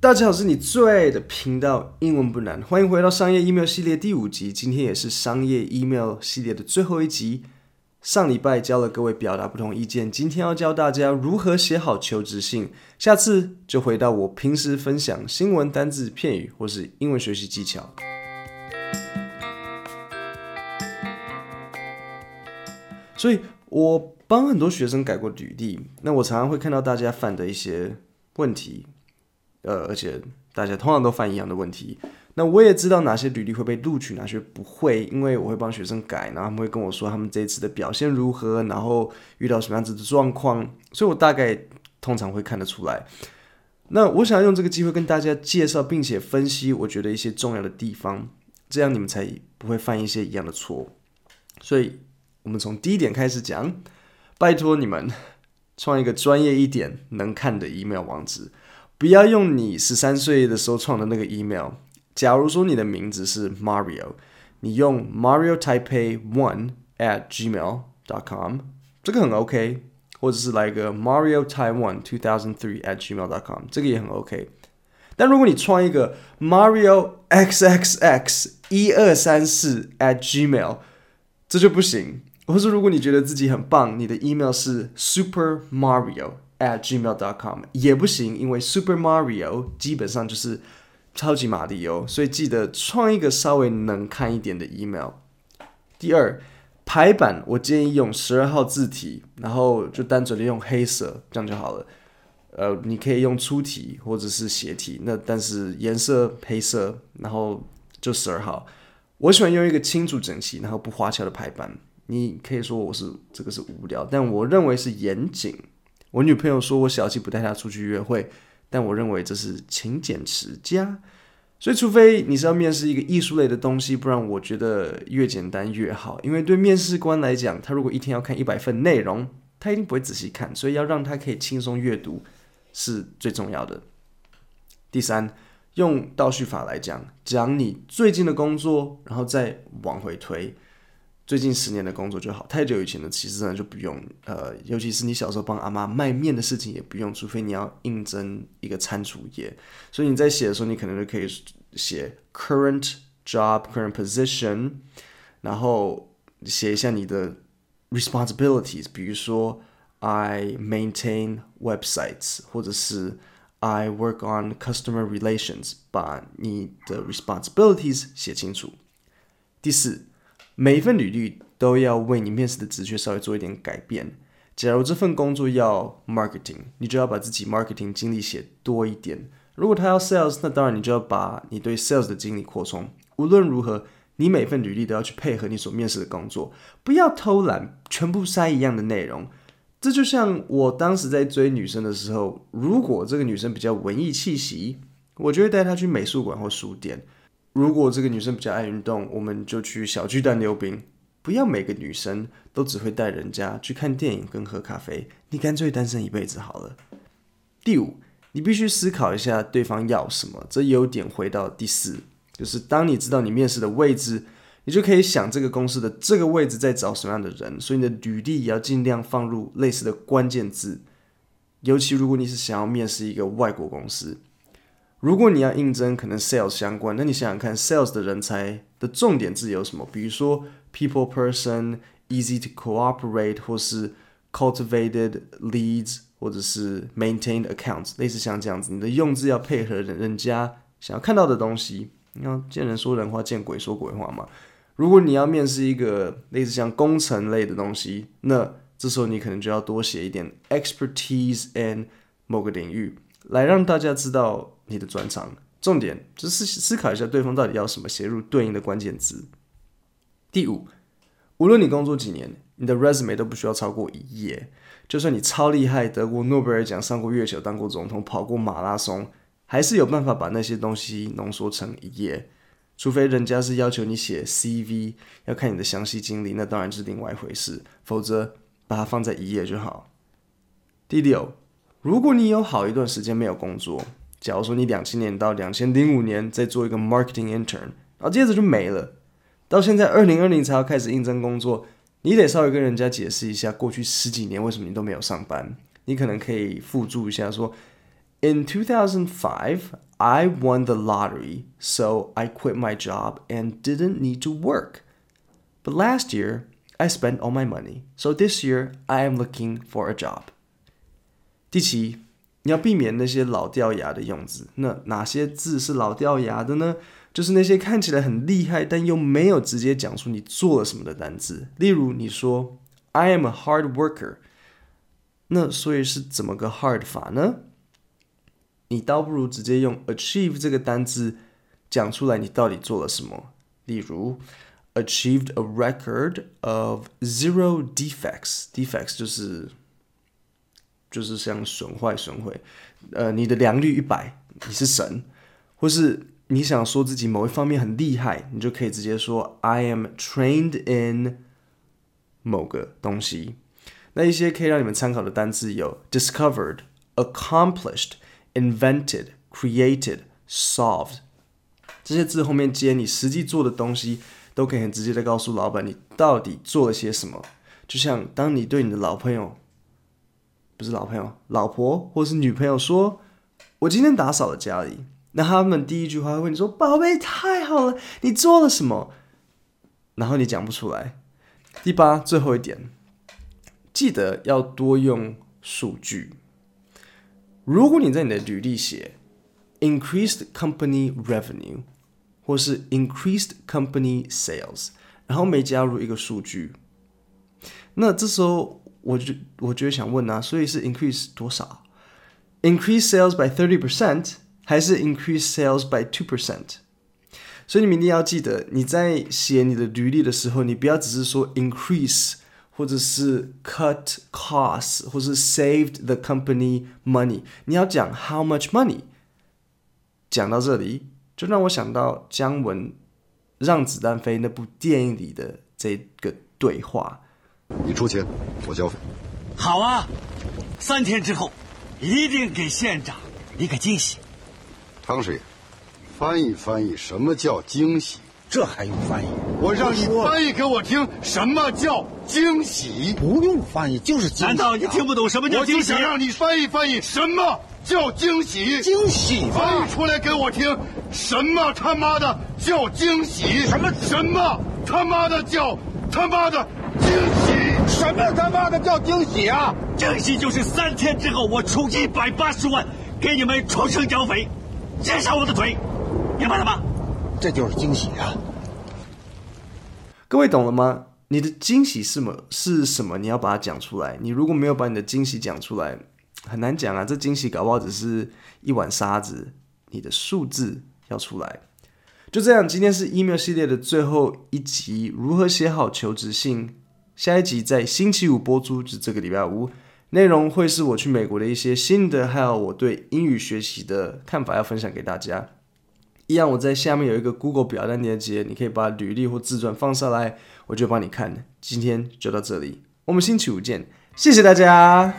大家好，是你最爱的频道，英文不难，欢迎回到商业 email 系列第五集。今天也是商业 email 系列的最后一集。上礼拜教了各位表达不同意见，今天要教大家如何写好求职信。下次就回到我平时分享新闻、单字、片语或是英文学习技巧。所以我帮很多学生改过履历，那我常常会看到大家犯的一些问题。呃，而且大家通常都犯一样的问题。那我也知道哪些履历会被录取，哪些不会，因为我会帮学生改，然后他们会跟我说他们这一次的表现如何，然后遇到什么样子的状况，所以我大概通常会看得出来。那我想用这个机会跟大家介绍，并且分析我觉得一些重要的地方，这样你们才不会犯一些一样的错。所以，我们从第一点开始讲，拜托你们创一个专业一点、能看的 email 网址。不要用你十三岁的时候创的那个 email。假如说你的名字是 Mario，你用 Mario Taipei One at Gmail dot com，这个很 OK。或者是来个 Mario Taiwan Two Thousand Three at Gmail dot com，这个也很 OK。但如果你创一个 Mario XXX 一二三四 at Gmail，这就不行。或是如果你觉得自己很棒，你的 email 是 Super Mario。At gmail.com 也不行，因为 Super Mario 基本上就是超级玛利欧，所以记得创一个稍微能看一点的 email。第二，排版我建议用十二号字体，然后就单纯的用黑色，这样就好了。呃，你可以用粗体或者是斜体，那但是颜色黑色，然后就十二号。我喜欢用一个清楚整齐，然后不花俏的排版。你可以说我是这个是无聊，但我认为是严谨。我女朋友说我小气不带她出去约会，但我认为这是勤俭持家。所以，除非你是要面试一个艺术类的东西，不然我觉得越简单越好。因为对面试官来讲，他如果一天要看一百份内容，他一定不会仔细看，所以要让他可以轻松阅读是最重要的。第三，用倒叙法来讲，讲你最近的工作，然后再往回推。最近十年的工作就好，太久以前的其实呢就不用。呃，尤其是你小时候帮阿妈卖面的事情也不用，除非你要应征一个餐厨业。所以你在写的时候，你可能就可以写 current job, current position，然后写一下你的 responsibilities，比如说 I maintain websites，或者是 I work on customer relations，把你的 responsibilities 写清楚。第四。每一份履历都要为你面试的职缺稍微做一点改变。假如这份工作要 marketing，你就要把自己 marketing 经历写多一点。如果他要 sales，那当然你就要把你对 sales 的经历扩充。无论如何，你每份履历都要去配合你所面试的工作，不要偷懒，全部塞一样的内容。这就像我当时在追女生的时候，如果这个女生比较文艺气息，我就会带她去美术馆或书店。如果这个女生比较爱运动，我们就去小巨蛋溜冰。不要每个女生都只会带人家去看电影跟喝咖啡，你干脆单身一辈子好了。第五，你必须思考一下对方要什么。这有点回到第四，就是当你知道你面试的位置，你就可以想这个公司的这个位置在找什么样的人，所以你的履历也要尽量放入类似的关键字。尤其如果你是想要面试一个外国公司。如果你要应征可能 sales 相关，那你想想看，sales 的人才的重点字有什么？比如说 people person、easy to cooperate，或是 cultivated leads，或者是 maintained accounts，类似像这样子，你的用字要配合人人家想要看到的东西。你要见人说人话，见鬼说鬼话嘛。如果你要面试一个类似像工程类的东西，那这时候你可能就要多写一点 expertise in 某个领域，来让大家知道。你的专长，重点就是思考一下对方到底要什么，写入对应的关键字。第五，无论你工作几年，你的 resume 都不需要超过一页。就算你超厉害，得过诺贝尔奖，上过月球，当过总统，跑过马拉松，还是有办法把那些东西浓缩成一页。除非人家是要求你写 CV，要看你的详细经历，那当然是另外一回事。否则，把它放在一页就好。第六，如果你有好一段时间没有工作。假如说你两千年到两千零五年在做一个 marketing intern，然后接着就没了，到现在二零二零才要开始应征工作，你得稍微跟人家解释一下过去十几年为什么你都没有上班。你可能可以附注一下说，In 2005, I won the lottery, so I quit my job and didn't need to work. But last year, I spent all my money, so this year I am looking for a job. 第七，你要避免那些老掉牙的用字。那哪些字是老掉牙的呢？就是那些看起来很厉害，但又没有直接讲出你做了什么的单字。例如，你说 "I am a hard worker"，那所以是怎么个 hard 法呢？你倒不如直接用 achieve 这个单字讲出来，你到底做了什么？例如，achieved a record of zero defects。defects 就是就是像损坏、损毁。呃，你的良率一百，你是神。或是你想说自己某一方面很厉害，你就可以直接说 I am trained in 某个东西。那一些可以让你们参考的单词有 discovered、accomplished。Invented, created, solved，这些字后面接你实际做的东西，都可以很直接的告诉老板你到底做了些什么。就像当你对你的老朋友，不是老朋友，老婆或是女朋友说：“我今天打扫了家里。”那他们第一句话会问你说：“宝贝，太好了，你做了什么？”然后你讲不出来。第八，最后一点，记得要多用数据。如果你在你的履历写 increased company revenue 或是 increased company sales，然后没加入一个数据，那这时候我就我觉想问啊，所以是 increase 多少？increase sales by thirty percent 还是 increase sales by two percent？所以你们一定要记得，你在写你的履历的时候，你不要只是说 increase。或者是 cut costs，或是 saved the company money。你要讲 how much money。讲到这里，就让我想到姜文《让子弹飞》那部电影里的这个对话。你出钱，我交费。好啊，三天之后一定给县长一个惊喜。汤师爷，翻译翻译，什么叫惊喜？这还用翻译？我让你翻译给我听，什么叫惊喜？不用翻译，就是惊喜。难道你听不懂什么叫惊喜？我就想让你翻译翻译，什么叫惊喜？惊喜？翻译出来给我听，什么他妈的叫惊喜？什么什么他妈的叫他妈的惊喜？什么他妈的叫惊喜啊？惊喜就是三天之后我出一百八十万给你们重生剿匪，接上我的腿，明白了吗？这就是惊喜啊！各位懂了吗？你的惊喜是什么？是什么？你要把它讲出来。你如果没有把你的惊喜讲出来，很难讲啊。这惊喜搞不好只是一碗沙子。你的数字要出来。就这样，今天是 email 系列的最后一集，如何写好求职信。下一集在星期五播出，就是这个礼拜五。内容会是我去美国的一些心得，还有我对英语学习的看法，要分享给大家。一样，我在下面有一个 Google 表单链接，你可以把履历或自传放上来，我就帮你看。今天就到这里，我们星期五见，谢谢大家。